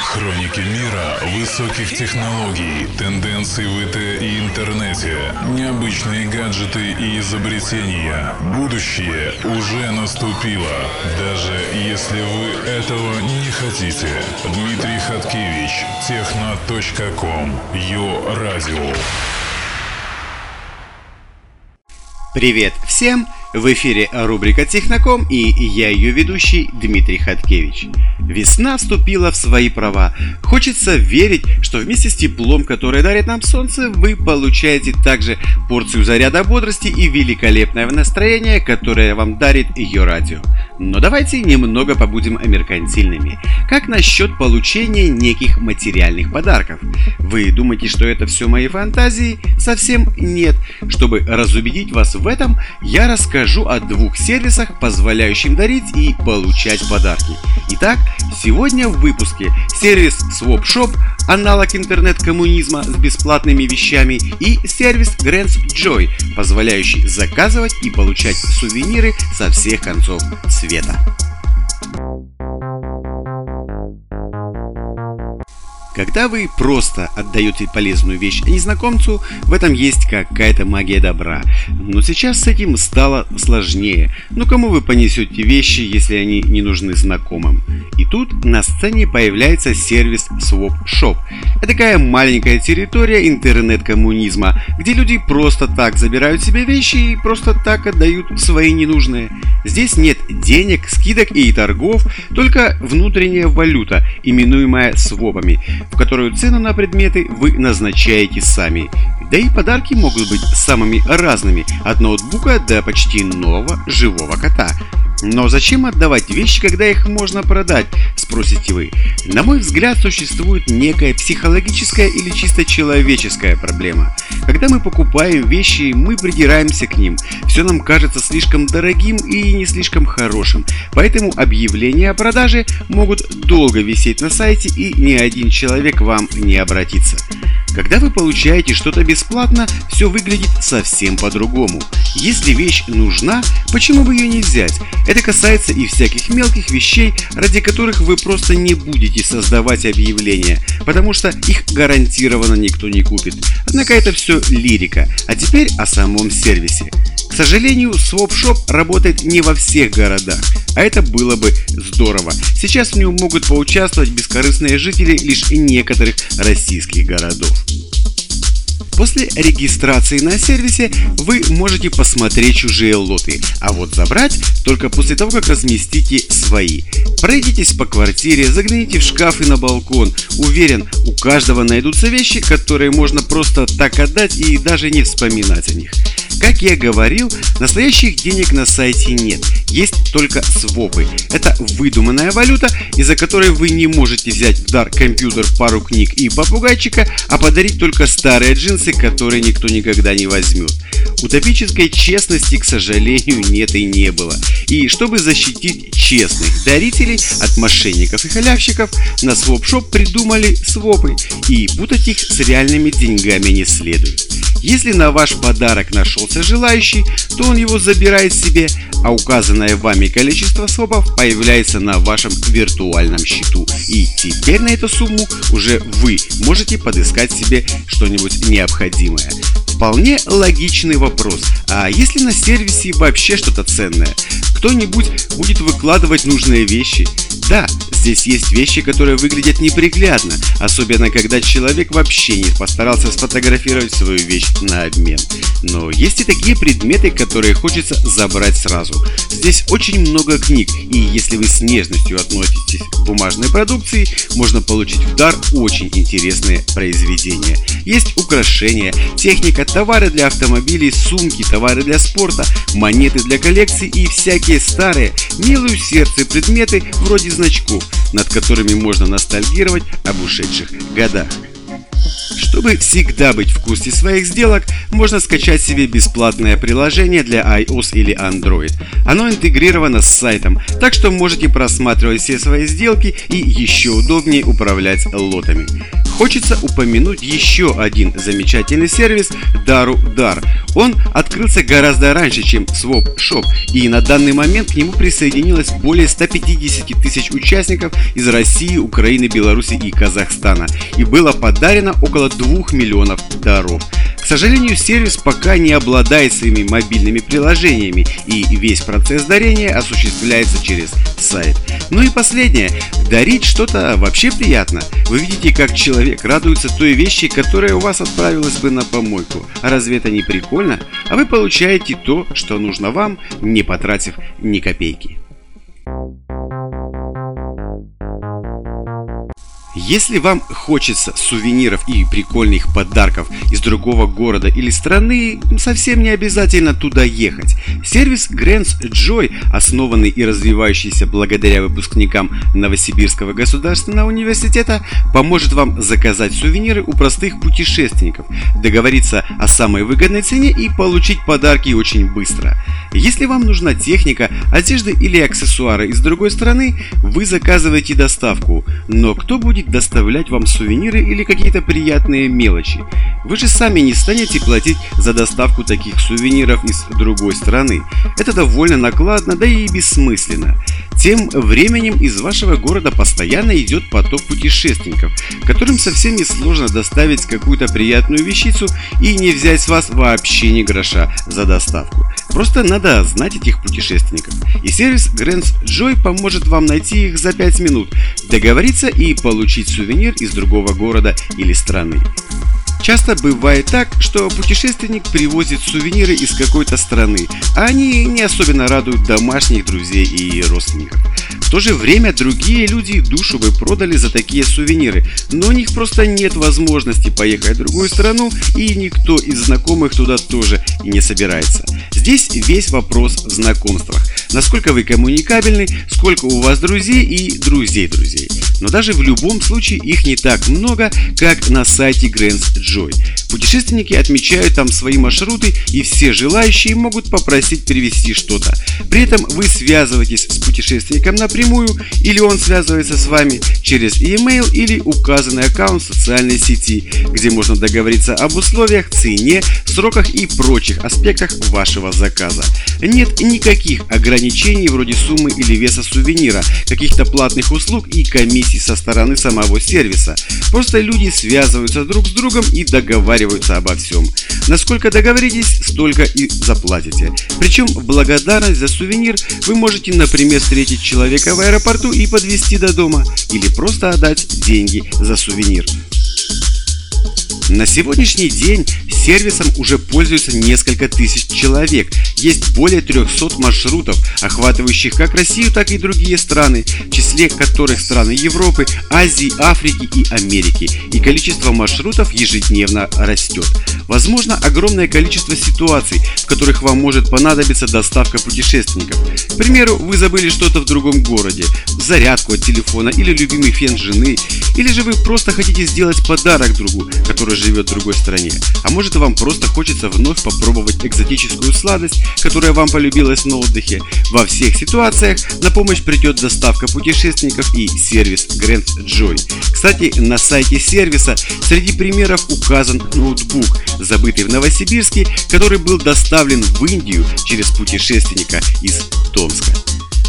Хроники мира высоких технологий, тенденций в ИТ и интернете, необычные гаджеты и изобретения. Будущее уже наступило, даже если вы этого не хотите. Дмитрий Хаткевич, техно.ком, Йо Радио. Привет всем! В эфире рубрика «Техноком» и я ее ведущий Дмитрий Хаткевич. Весна вступила в свои права. Хочется верить, что вместе с теплом, которое дарит нам солнце, вы получаете также порцию заряда бодрости и великолепное настроение, которое вам дарит ее радио. Но давайте немного побудем меркантильными. Как насчет получения неких материальных подарков? Вы думаете, что это все мои фантазии? Совсем нет. Чтобы разубедить вас в этом, я расскажу о двух сервисах, позволяющих дарить и получать подарки. Итак, сегодня в выпуске сервис SwapShop, аналог интернет-коммунизма с бесплатными вещами, и сервис Grants Joy, позволяющий заказывать и получать сувениры со всех концов света. Когда вы просто отдаете полезную вещь незнакомцу, в этом есть какая-то магия добра. Но сейчас с этим стало сложнее. Но кому вы понесете вещи, если они не нужны знакомым? И тут на сцене появляется сервис Swap Shop. Это такая маленькая территория интернет-коммунизма, где люди просто так забирают себе вещи и просто так отдают свои ненужные. Здесь нет денег, скидок и торгов, только внутренняя валюта, именуемая свопами в которую цену на предметы вы назначаете сами. Да и подарки могут быть самыми разными, от ноутбука до почти нового живого кота. Но зачем отдавать вещи, когда их можно продать, спросите вы. На мой взгляд, существует некая психологическая или чисто человеческая проблема. Когда мы покупаем вещи, мы придираемся к ним. Все нам кажется слишком дорогим и не слишком хорошим. Поэтому объявления о продаже могут долго висеть на сайте и ни один человек вам не обратится. Когда вы получаете что-то бесплатно, все выглядит совсем по-другому. Если вещь нужна, почему бы ее не взять? Это касается и всяких мелких вещей, ради которых вы просто не будете создавать объявления, потому что их гарантированно никто не купит. Однако это все лирика. А теперь о самом сервисе. К сожалению, SwapShop работает не во всех городах, а это было бы здорово. Сейчас в нем могут поучаствовать бескорыстные жители лишь некоторых российских городов. После регистрации на сервисе вы можете посмотреть чужие лоты, а вот забрать только после того, как разместите свои. Пройдитесь по квартире, загляните в шкаф и на балкон. Уверен, у каждого найдутся вещи, которые можно просто так отдать и даже не вспоминать о них. Как я говорил, настоящих денег на сайте нет, есть только свопы. Это выдуманная валюта, из-за которой вы не можете взять в дар компьютер, пару книг и попугайчика, а подарить только старые джинсы, которые никто никогда не возьмет. Утопической честности, к сожалению, нет и не было. И чтобы защитить честных дарителей от мошенников и халявщиков, на SwapShop придумали свопы, и путать их с реальными деньгами не следует. Если на ваш подарок нашелся желающий, то он его забирает себе, а указанное вами количество свопов появляется на вашем виртуальном счету. И теперь на эту сумму уже вы можете подыскать себе что-нибудь необходимое. Вполне логичный вопрос. А если на сервисе вообще что-то ценное? Кто-нибудь будет выкладывать нужные вещи? Да, здесь есть вещи, которые выглядят неприглядно, особенно когда человек вообще не постарался сфотографировать свою вещь на обмен. Но есть и такие предметы, которые хочется забрать сразу. Здесь очень много книг, и если вы с нежностью относитесь к бумажной продукции, можно получить в дар очень интересные произведения. Есть украшения, техника, товары для автомобилей, сумки, товары для спорта, монеты для коллекции и всякие старые, милые сердце предметы вроде значков, над которыми можно ностальгировать об ушедших годах. Чтобы всегда быть в курсе своих сделок, можно скачать себе бесплатное приложение для iOS или Android. Оно интегрировано с сайтом, так что можете просматривать все свои сделки и еще удобнее управлять лотами. Хочется упомянуть еще один замечательный сервис Daru Dar. Он открылся гораздо раньше, чем Swap Shop, и на данный момент к нему присоединилось более 150 тысяч участников из России, Украины, Беларуси и Казахстана, и было подарено около 2 миллионов даров. К сожалению, сервис пока не обладает своими мобильными приложениями, и весь процесс дарения осуществляется через сайт. Ну и последнее. Дарить что-то вообще приятно. Вы видите, как человек радуется той вещи, которая у вас отправилась бы на помойку. А разве это не прикольно? А вы получаете то, что нужно вам, не потратив ни копейки. Если вам хочется сувениров и прикольных подарков из другого города или страны, совсем не обязательно туда ехать. Сервис Grants Joy, основанный и развивающийся благодаря выпускникам Новосибирского государственного университета, поможет вам заказать сувениры у простых путешественников, договориться о самой выгодной цене и получить подарки очень быстро. Если вам нужна техника, одежда или аксессуары из другой страны, вы заказываете доставку, но кто будет доставлять вам сувениры или какие-то приятные мелочи. Вы же сами не станете платить за доставку таких сувениров из другой страны. Это довольно накладно, да и бессмысленно. Тем временем из вашего города постоянно идет поток путешественников, которым совсем не сложно доставить какую-то приятную вещицу и не взять с вас вообще ни гроша за доставку. Просто надо знать этих путешественников. И сервис Grants Joy поможет вам найти их за 5 минут, договориться и получить сувенир из другого города или страны. Часто бывает так, что путешественник привозит сувениры из какой-то страны, а они не особенно радуют домашних друзей и родственников. В то же время другие люди душу бы продали за такие сувениры, но у них просто нет возможности поехать в другую страну, и никто из знакомых туда тоже и не собирается. Здесь весь вопрос в знакомствах. Насколько вы коммуникабельны, сколько у вас друзей и друзей друзей. Но даже в любом случае их не так много, как на сайте Grants Joy. Путешественники отмечают там свои маршруты и все желающие могут попросить перевести что-то. При этом вы связываетесь с путешественником напрямую или он связывается с вами через e-mail или указанный аккаунт социальной сети, где можно договориться об условиях, цене, сроках и прочих аспектах вашего заказа. Нет никаких ограничений вроде суммы или веса сувенира, каких-то платных услуг и комиссий со стороны самого сервиса. Просто люди связываются друг с другом и договариваются обо всем. Насколько договоритесь, столько и заплатите. Причем благодарность за сувенир вы можете, например, встретить человека в аэропорту и подвезти до дома, или просто отдать деньги за сувенир. На сегодняшний день сервисом уже пользуются несколько тысяч человек. Есть более 300 маршрутов, охватывающих как Россию, так и другие страны, в числе которых страны Европы, Азии, Африки и Америки. И количество маршрутов ежедневно растет. Возможно огромное количество ситуаций, в которых вам может понадобиться доставка путешественников. К примеру, вы забыли что-то в другом городе, зарядку от телефона или любимый фен жены, или же вы просто хотите сделать подарок другу, который живет в другой стране. А может вам просто хочется вновь попробовать экзотическую сладость, которая вам полюбилась на отдыхе. Во всех ситуациях на помощь придет доставка путешественников и сервис Grand Joy. Кстати, на сайте сервиса среди примеров указан ноутбук, забытый в Новосибирске, который был доставлен в Индию через путешественника из Томска.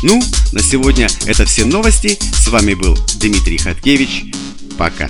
Ну, на сегодня это все новости. С вами был Дмитрий Хаткевич. Пока.